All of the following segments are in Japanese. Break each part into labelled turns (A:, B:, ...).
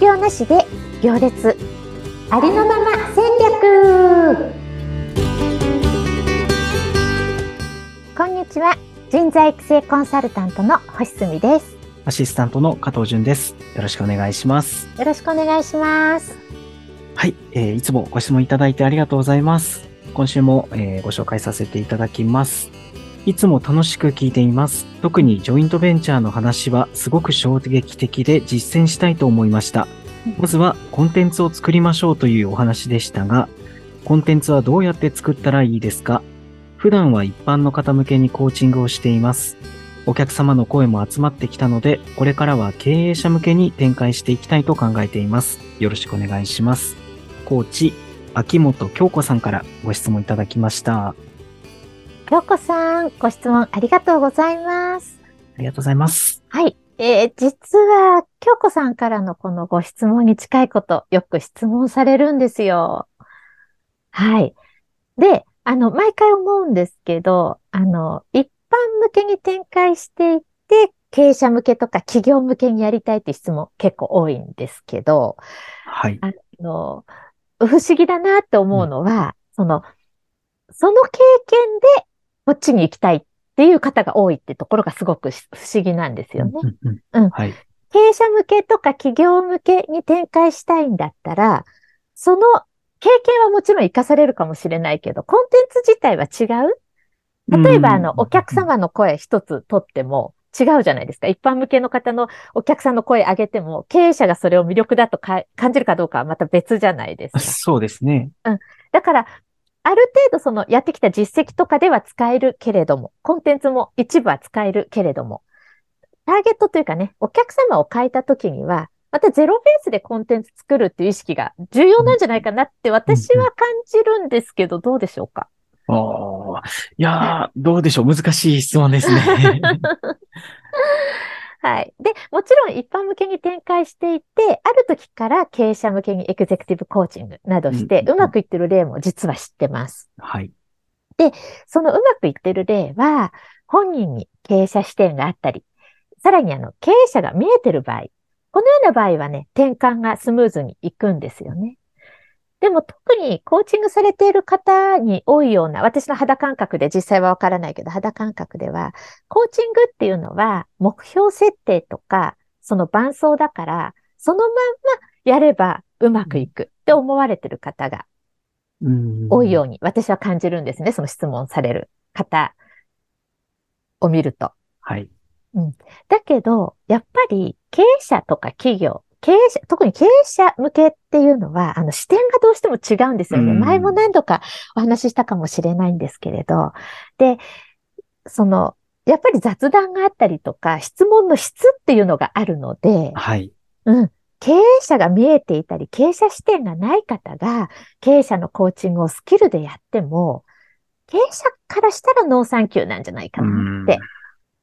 A: 業なしで行列ありのまま戦略こんにちは人材育成コンサルタントの星澄です
B: アシスタントの加藤淳です。よろしくお願いします。
A: よろしくお願いします
B: はい、えーいつもご質問いただいてありがとうございます。今週も、えーご紹介させていただきます。いつも楽しく聞いています。特にジョイントベンチャーの話はすごく衝撃的で実践したいと思いました。まずはコンテンツを作りましょうというお話でしたが、コンテンツはどうやって作ったらいいですか？普段は一般の方向けにコーチングをしています。お客様の声も集まってきたので、これからは経営者向けに展開していきたいと考えています。よろしくお願いします。コーチ、秋元京子さんからご質問いただきました。あ
A: 京子さんご質問ありがとうございます
B: りがとうございます。
A: はい。えー実は、京子さんからのこのご質問に近いこと、よく質問されるんですよ。はい。で、あの、毎回思うんですけど、あの、一般向けに展開していって、経営者向けとか企業向けにやりたいって質問結構多いんですけど、
B: はい。
A: あの、不思議だなって思うのは、その、その経験でこっちに行きたいっていう方が多いってところがすごく不思議なんですよね。
B: うん。
A: 経営者向けとか企業向けに展開したいんだったら、その経験はもちろん活かされるかもしれないけど、コンテンツ自体は違う？例えば、あの、お客様の声一つ取っても違うじゃないですか。一般向けの方のお客さんの声上げても、経営者がそれを魅力だとか感じるかどうかはまた別じゃないですか。
B: そうですね。
A: だから、ある程度そのやってきた実績とかでは使えるけれども、コンテンツも一部は使えるけれども、ターゲットというかね、お客様を変えたときには、またゼロベースでコンテンツ作るっていう意識が重要なんじゃないかなって私は感じるんですけど、どうでしょうか？
B: おーいやー、どうでしょう。難しい質問ですね。
A: はい。で、もちろん一般向けに展開していて、ある時から経営者向けにエグゼクティブコーチングなどして、うまくいってる例も実は知ってます。
B: はい。
A: そのうまくいってる例は、本人に経営者視点があったり、さらにあの、経営者が見えてる場合、このような場合はね、転換がスムーズにいくんですよね。でも特にコーチングされている方に多いような、私の肌感覚で実際はわからないけど、肌感覚では、コーチングっていうのは目標設定とか、その伴走だから、そのまんまやればうまくいくって思われてる方が
B: うん
A: 多いように私は感じるんですね。その質問される方を見ると。
B: はい。
A: だけど、やっぱり経営者とか企業、経営者、特に経営者向けっていうのは、あの視点がどうしても違うんですよね。
B: うん
A: 前も何度かお話ししたかもしれないんですけれど。で、その、やっぱり雑談があったりとか、質問の質っていうのがあるので、
B: はい。
A: うん。経営者が見えていたり、経営者視点がない方が、経営者のコーチングをスキルでやっても、経営者からしたらノーサンキューなんじゃないかなって。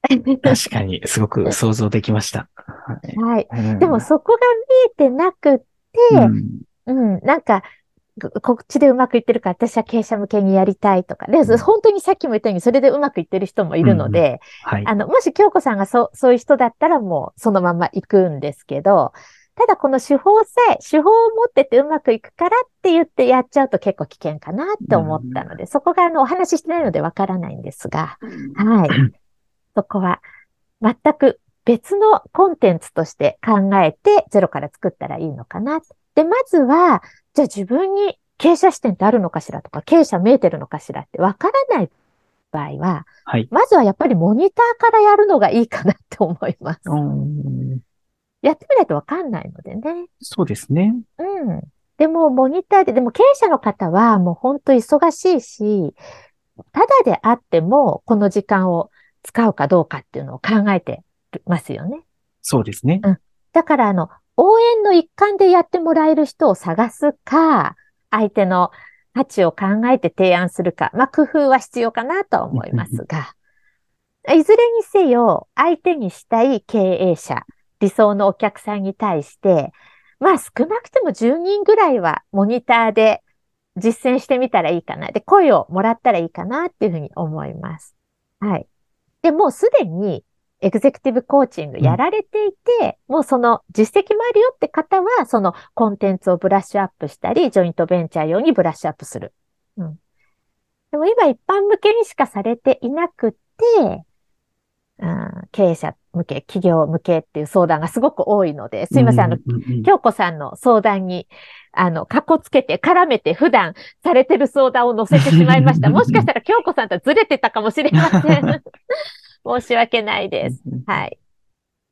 B: 確かに、すごく 想像できました。
A: はい。
B: うん
A: でもそこが見えてなくって、
B: うん
A: うん、なんか、ここっちでうまくいってるから私は経営者向けにやりたいとか。で、
B: うん
A: 本当にさっきも言ったようにそれでうまくいってる人もいるので、
B: はい。
A: あの、もし京子さんがそう、そういう人だったらもうそのまま行くんですけど、ただこの手法さえ、手法を持っててうまくいくからって言ってやっちゃうと結構危険かなって思ったので、そこがあの、お話ししてないのでわからないんですが、はい。そこは全く別のコンテンツとして考えてゼロから作ったらいいのかな。で、まずは、じゃあ自分に経営者視点ってあるのかしらとか、経営者見えてるのかしらってわからない場合は、
B: はい。
A: まずはやっぱりモニターからやるのがいいかなって思います。
B: うん
A: やってみないとわかんないのでね。
B: そうですね。
A: うん。でも、モニターで、でも経営者の方はもう本当忙しいし、ただであってもこの時間を使うかどうかっていうのを考えてますよね。
B: そうですね。
A: だから、あの、応援の一環でやってもらえる人を探すか、相手の価値を考えて提案するか、まあ、工夫は必要かなとは思いますが、いずれにせよ、相手にしたい経営者、理想のお客さんに対して、まあ少なくても10人ぐらいはモニターで実践してみたらいいかな。で、声をもらったらいいかなっていうふうに思います。はい。で、もうすでにエグゼクティブコーチングやられていて、もうその実績もあるよって方は、そのコンテンツをブラッシュアップしたり、ジョイントベンチャー用にブラッシュアップする。うん。でも今一般向けにしかされていなくて、うん、経営者向け、企業向けっていう相談がすごく多いので、すいません、あの、京子さんの相談に、あの、かっこつけて、絡めて、普段されてる相談を載せてしまいました。もしかしたら京子さんとはずれてたかもしれません。申し訳ないです。はい。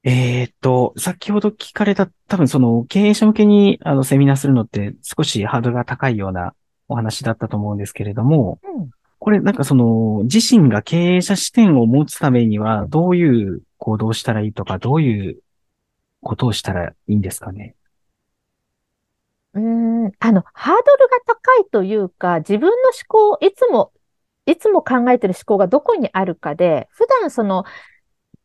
B: えー、っと、先ほど聞かれた、多分その経営者向けにあのセミナーするのって少しハードルが高いようなお話だったと思うんですけれども、うん、これなんかその自身が経営者視点を持つためにはどういう行動をしたらいいとか、どういうことをしたらいいんですかね？
A: うん、あの、ハードルが高いというか、自分の思考、いつもいつも考えてる思考がどこにあるかで、普段その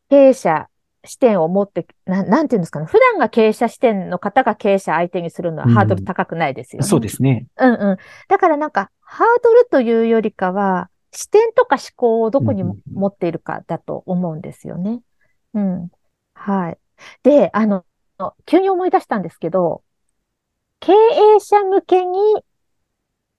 A: 経営者視点を持って、ななんていうんですかね？普段が経営者視点の方が経営者相手にするのはハードル高くないですよね。
B: うん、そうですね。
A: うんうん。だからなんか、ハードルというよりかは、視点とか思考をどこに持っているかだと思うんですよね。うん。はい。で、あの、急に思い出したんですけど、経営者向けに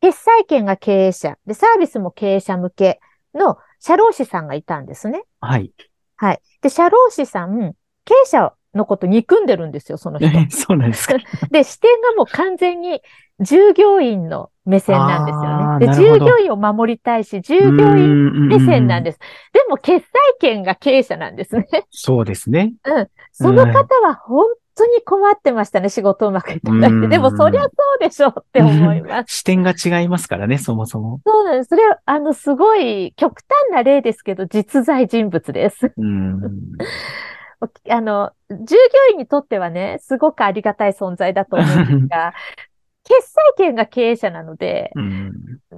A: 決済権が経営者、で、サービスも経営者向けの社労士さんがいたんですね。
B: はい。
A: はい。で、社労士さん、経営者のこと憎んでるんですよ、その人。
B: そうなんですか？
A: で、視点がもう完全に従業員の目線なんですよね。で、従業員を守りたいし、従業員目線なんです。でも、決済権が経営者なんですね。
B: そうですね。
A: うん。その方は本当に困ってましたね、仕事うまくいかなくて。でも、そりゃそうでしょうって思います。
B: 視点が違いますからね、そもそも。
A: そうなんです。それは、あの、すごい極端な例ですけど、実在人物です。あの、従業員にとってはね、すごくありがたい存在だと思うんですが、決済権が経営者なので、うん、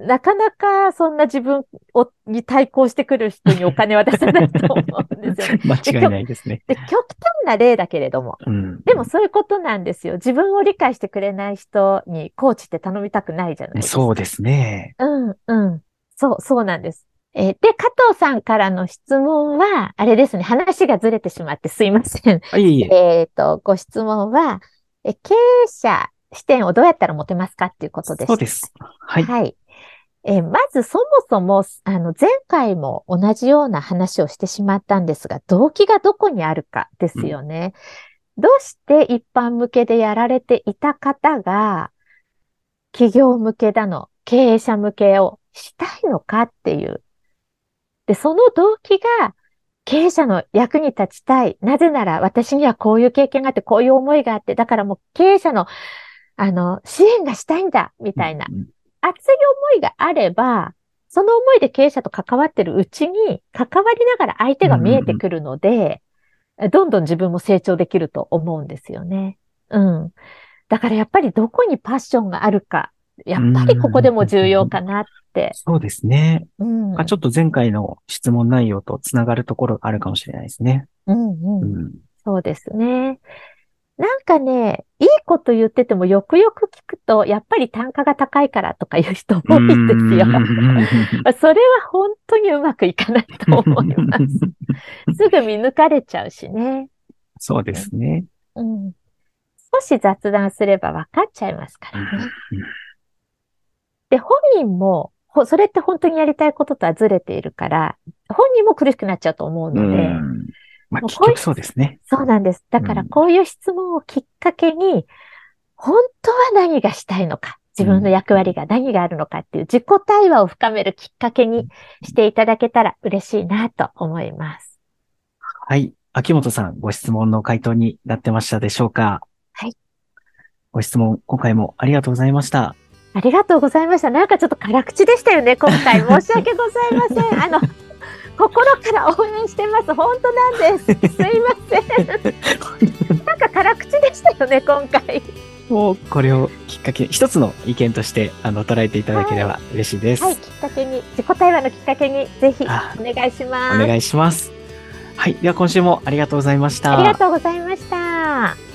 A: なかなかそんな自分をに対抗してくる人にお金は出せないと思うんですよね。
B: 間違いないですね
A: で。極端な例だけれども、うん、でもそういうことなんですよ。自分を理解してくれない人にコーチって頼みたくないじゃないですか。
B: そうですね。
A: うん、うん。そう、そうなんです。えー、で、加藤さんからの質問は、あれですね、話がずれてしまってすいません。
B: いえいえ。
A: えっ、と、ご質問は、え経営者視点をどうやったら持てますかっていうことです。
B: そうです。はい。
A: はい。えー、まずそもそも、あの、前回も同じような話をしてしまったんですが、動機がどこにあるかですよね。うん、どうして一般向けでやられていた方が、企業向けだの、経営者向けをしたいのかっていう。で、その動機が、経営者の役に立ちたい。なぜなら私にはこういう経験があって、こういう思いがあって、だからもう経営者のあの、支援がしたいんだ、みたいな、熱い思いがあれば、その思いで経営者と関わってるうちに、関わりながら相手が見えてくるので、どんどん自分も成長できると思うんですよね。うん。だからやっぱりどこにパッションがあるか、やっぱりここでも重要かなって。
B: そうですね。うん、ちょっと前回の質問内容とつながるところがあるかもしれないですね。
A: うんうん。うん、そうですね。なんかね、いいこと言っててもよくよく聞くと、やっぱり単価が高いからとかいう人多いんですよ。それは本当にうまくいかないと思います。すぐ見抜かれちゃうしね。
B: そうですね。
A: うん。少し雑談すれば分かっちゃいますからね。で、本人も、それって本当にやりたいこととはずれているから、本人も苦しくなっちゃうと思うので、
B: まあ、結局そうですね。
A: そうなんです。だからこういう質問をきっかけに、本当は何がしたいのか、自分の役割が何があるのかっていう自己対話を深めるきっかけにしていただけたら嬉しいなと思います。
B: はい。秋元さん、ご質問の回答になってましたでしょうか？
A: はい。
B: ご質問、今回もありがとうございました。
A: ありがとうございました。なんかちょっと辛口でしたよね、今回。申し訳ございません。あの、心から応援してます。本当なんです。すいません。なんか辛口でしたよね、今回。
B: もうこれをきっかけ、一つの意見としてあの捉えていただければ嬉しいです。
A: はい、はい、きっかけに、自己対話のきっかけに、ぜひお願いします。
B: お願いします。はい、では今週もありがとうございました。
A: ありがとうございました。